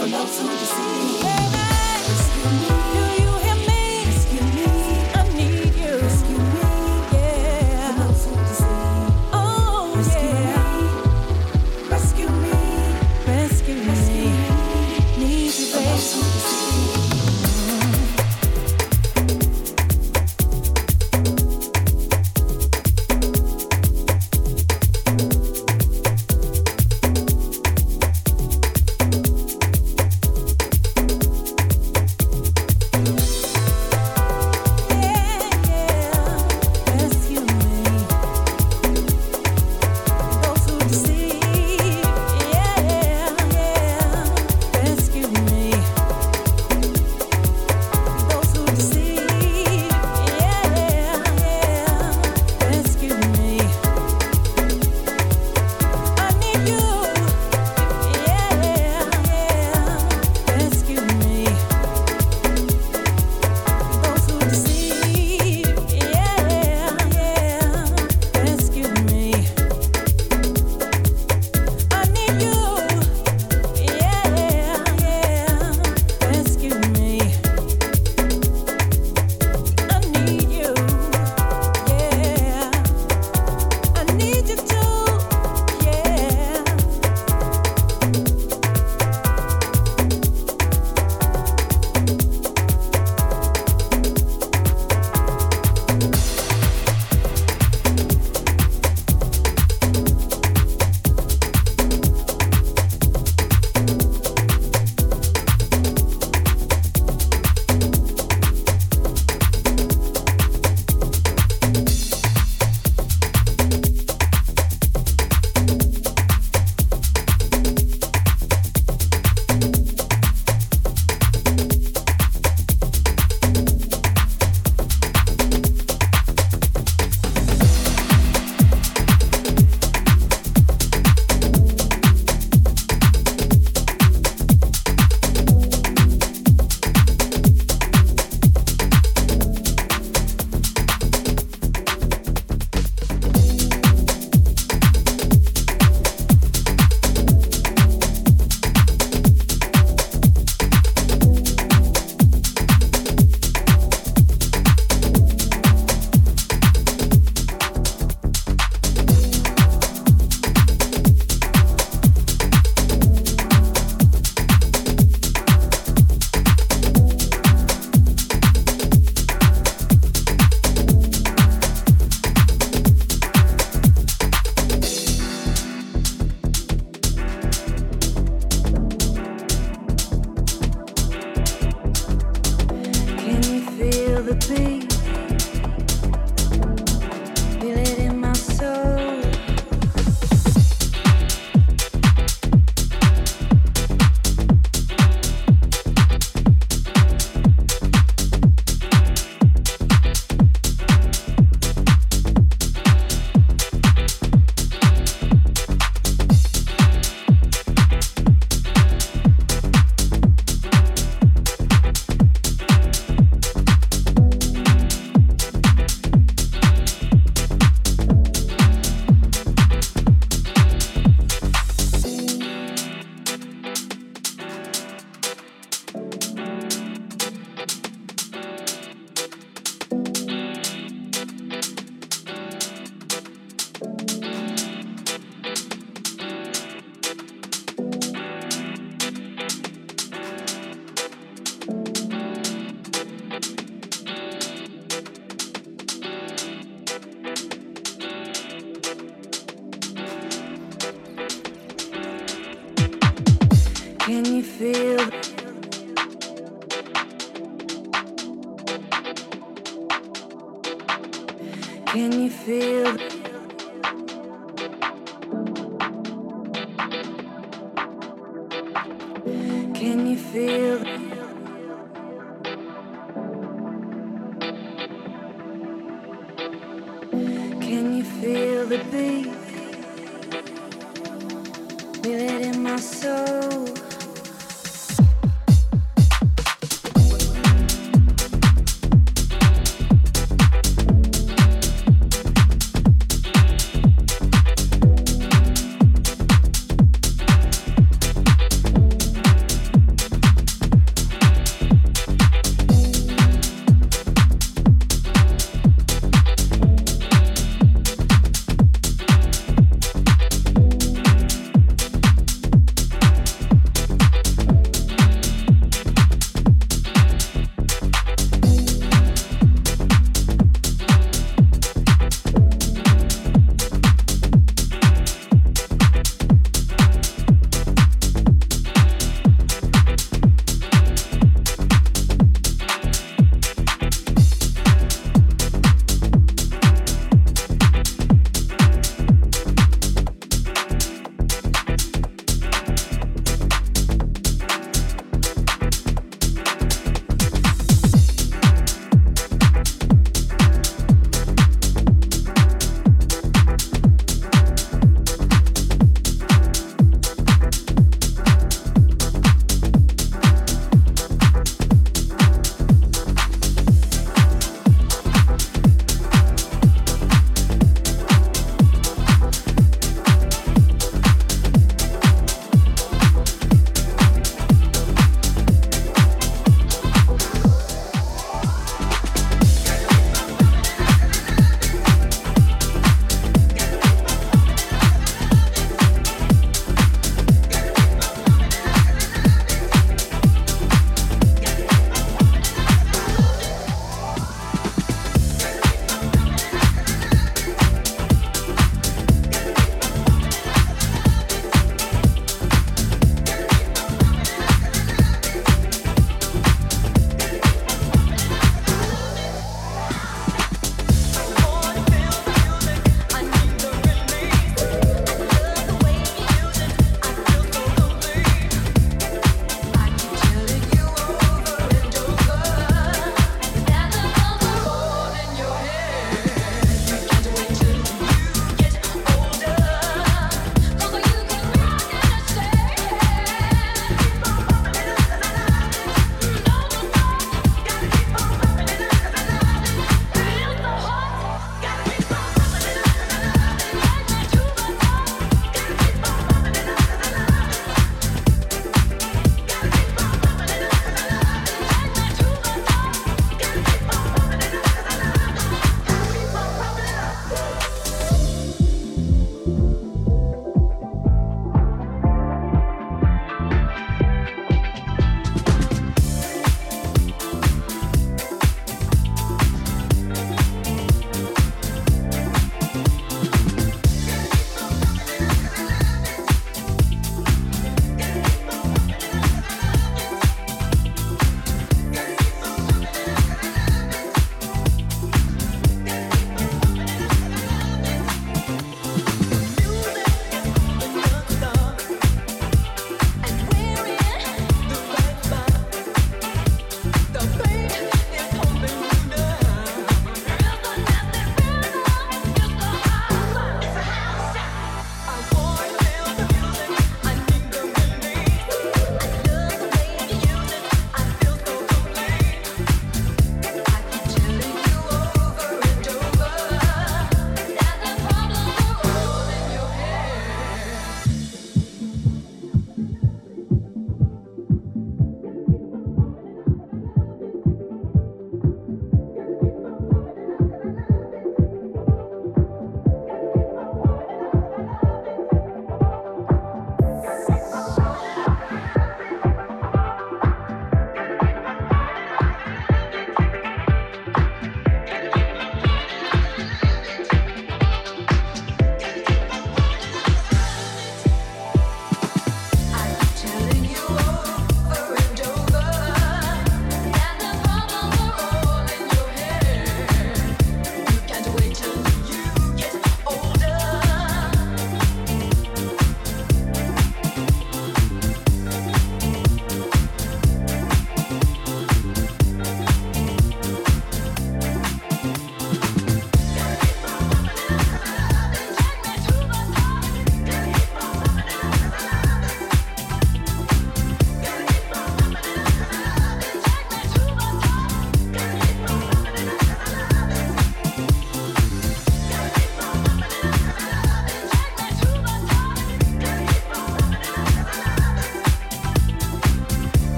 from those who deceive.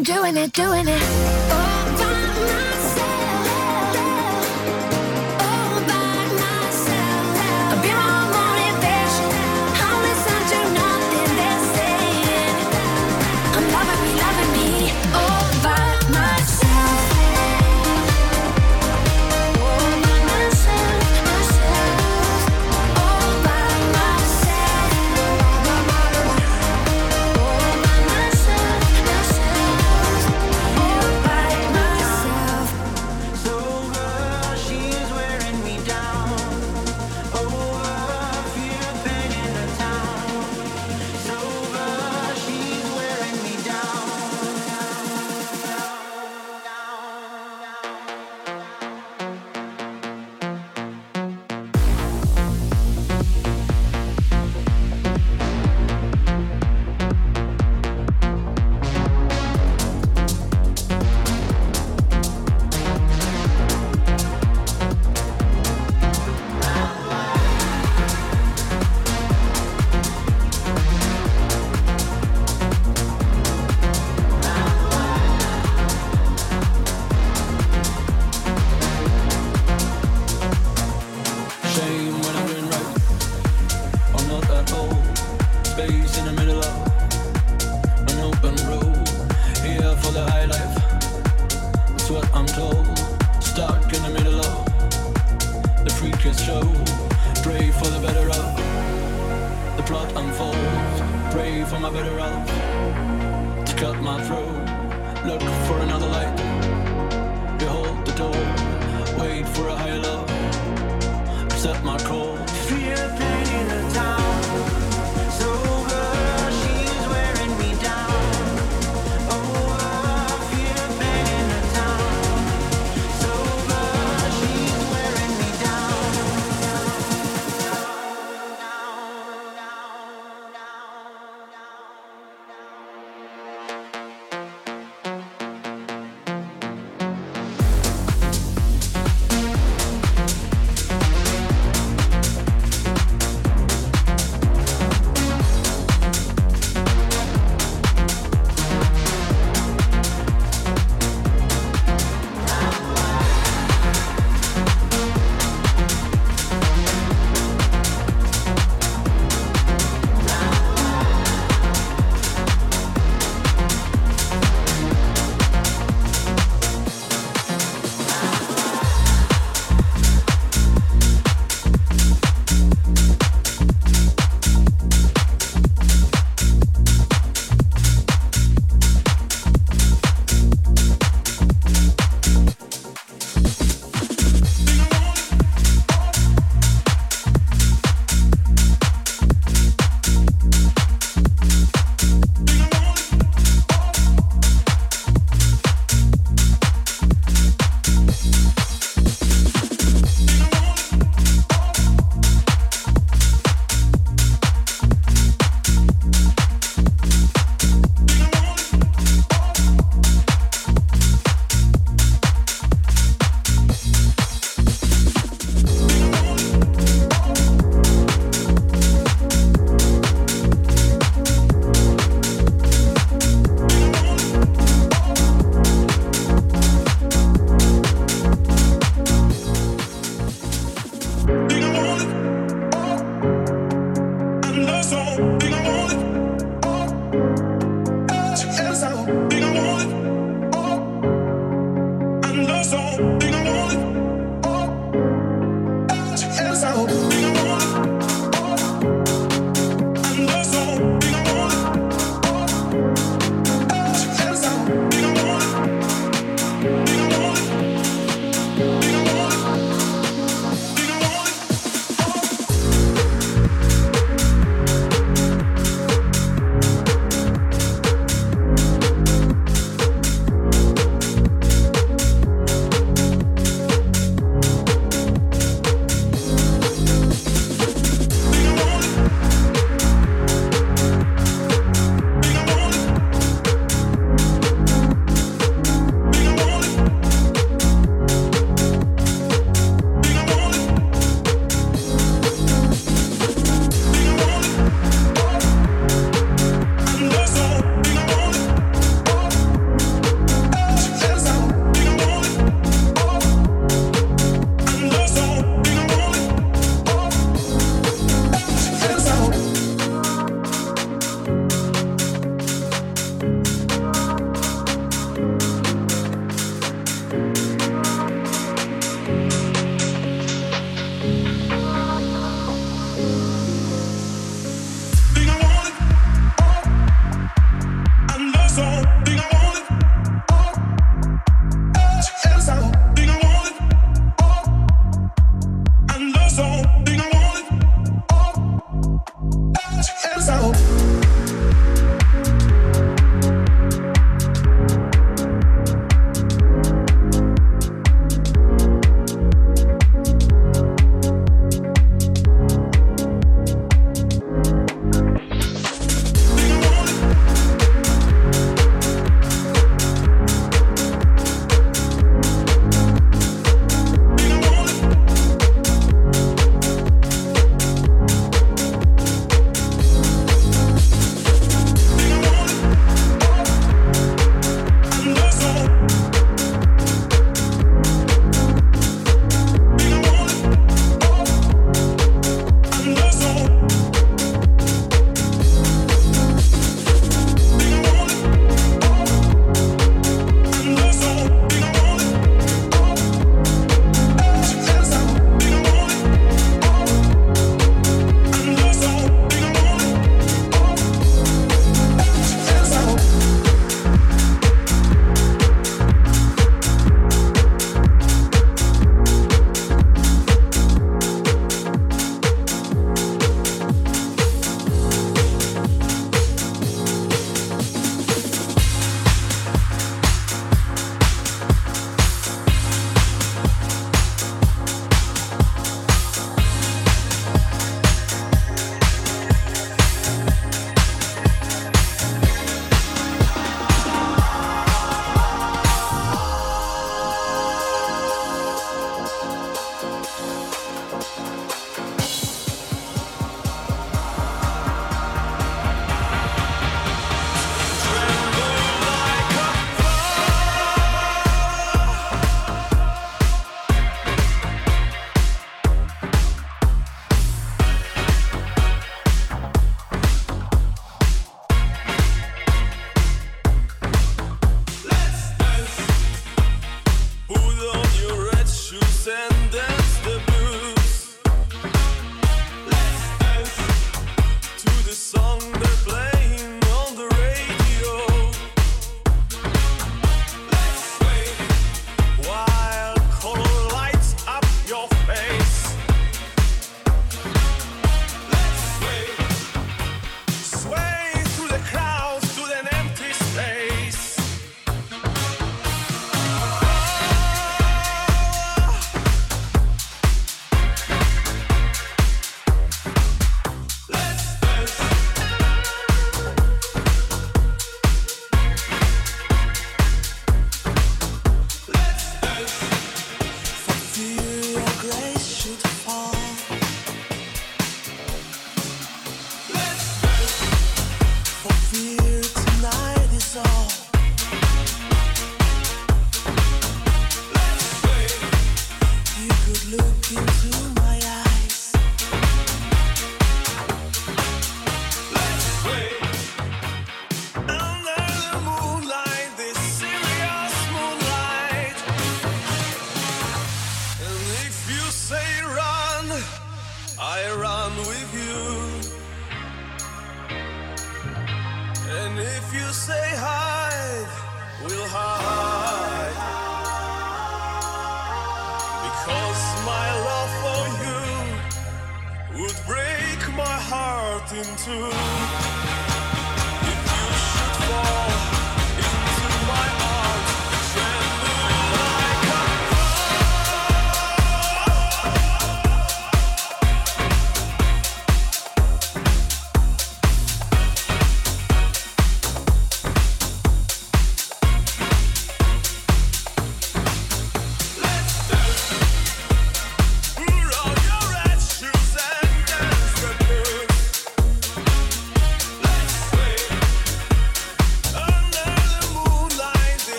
I'm doing it, doing it. Oh.